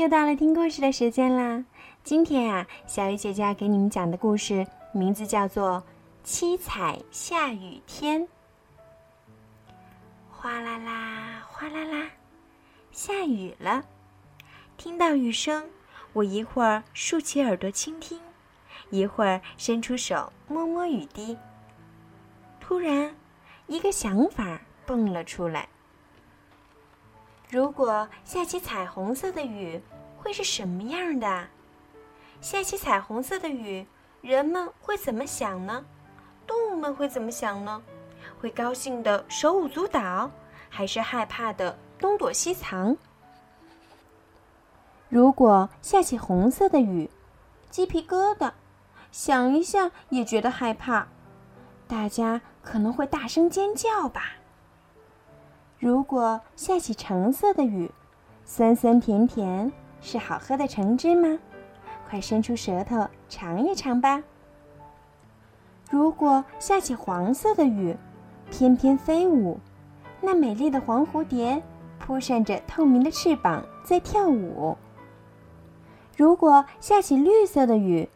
又到了听故事的时间啦！今天啊，小雨姐姐要给你们讲的故事名字叫做《七彩下雨天》。哗啦啦，哗啦啦，下雨了。听到雨声，我一会儿竖起耳朵倾听，一会儿伸出手摸摸雨滴。突然，一个想法蹦了出来。如果下起彩虹色的雨，会是什么样的？下起彩虹色的雨，人们会怎么想呢？动物们会怎么想呢？会高兴的手舞足蹈，还是害怕的东躲西藏？如果下起红色的雨，鸡皮疙瘩，想一下也觉得害怕，大家可能会大声尖叫吧。如果下起橙色的雨，酸酸甜甜，是好喝的橙汁吗？快伸出舌头尝一尝吧。如果下起黄色的雨，翩翩飞舞，那美丽的黄蝴蝶扑扇着透明的翅膀在跳舞。如果下起绿色的雨，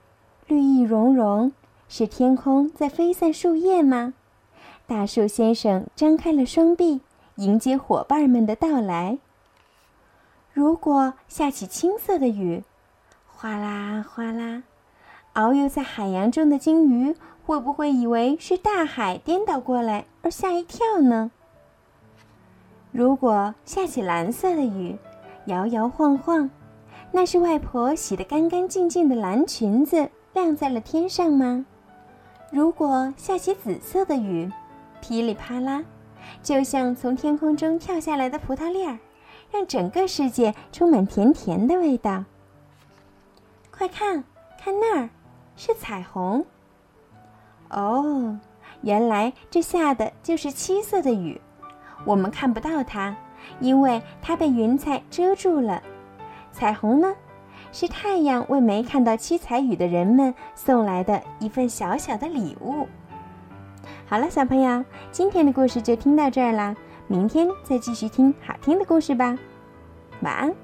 绿意融融，是天空在飞散树叶吗？大树先生张开了双臂。迎接伙伴们的到来。如果下起青色的雨，哗啦哗啦，遨游在海洋中的鲸鱼会不会以为是大海颠倒过来而吓一跳呢？如果下起蓝色的雨，摇摇晃晃，那是外婆洗得干干净净的蓝裙子晾在了天上吗？如果下起紫色的雨，噼里啪啦。就像从天空中跳下来的葡萄粒儿，让整个世界充满甜甜的味道。快看，看那儿，是彩虹。哦，原来这下的就是七色的雨。我们看不到它，因为它被云彩遮住了。彩虹呢，是太阳为没看到七彩雨的人们送来的一份小小的礼物。好了，小朋友，今天的故事就听到这儿了，明天再继续听好听的故事吧，晚安。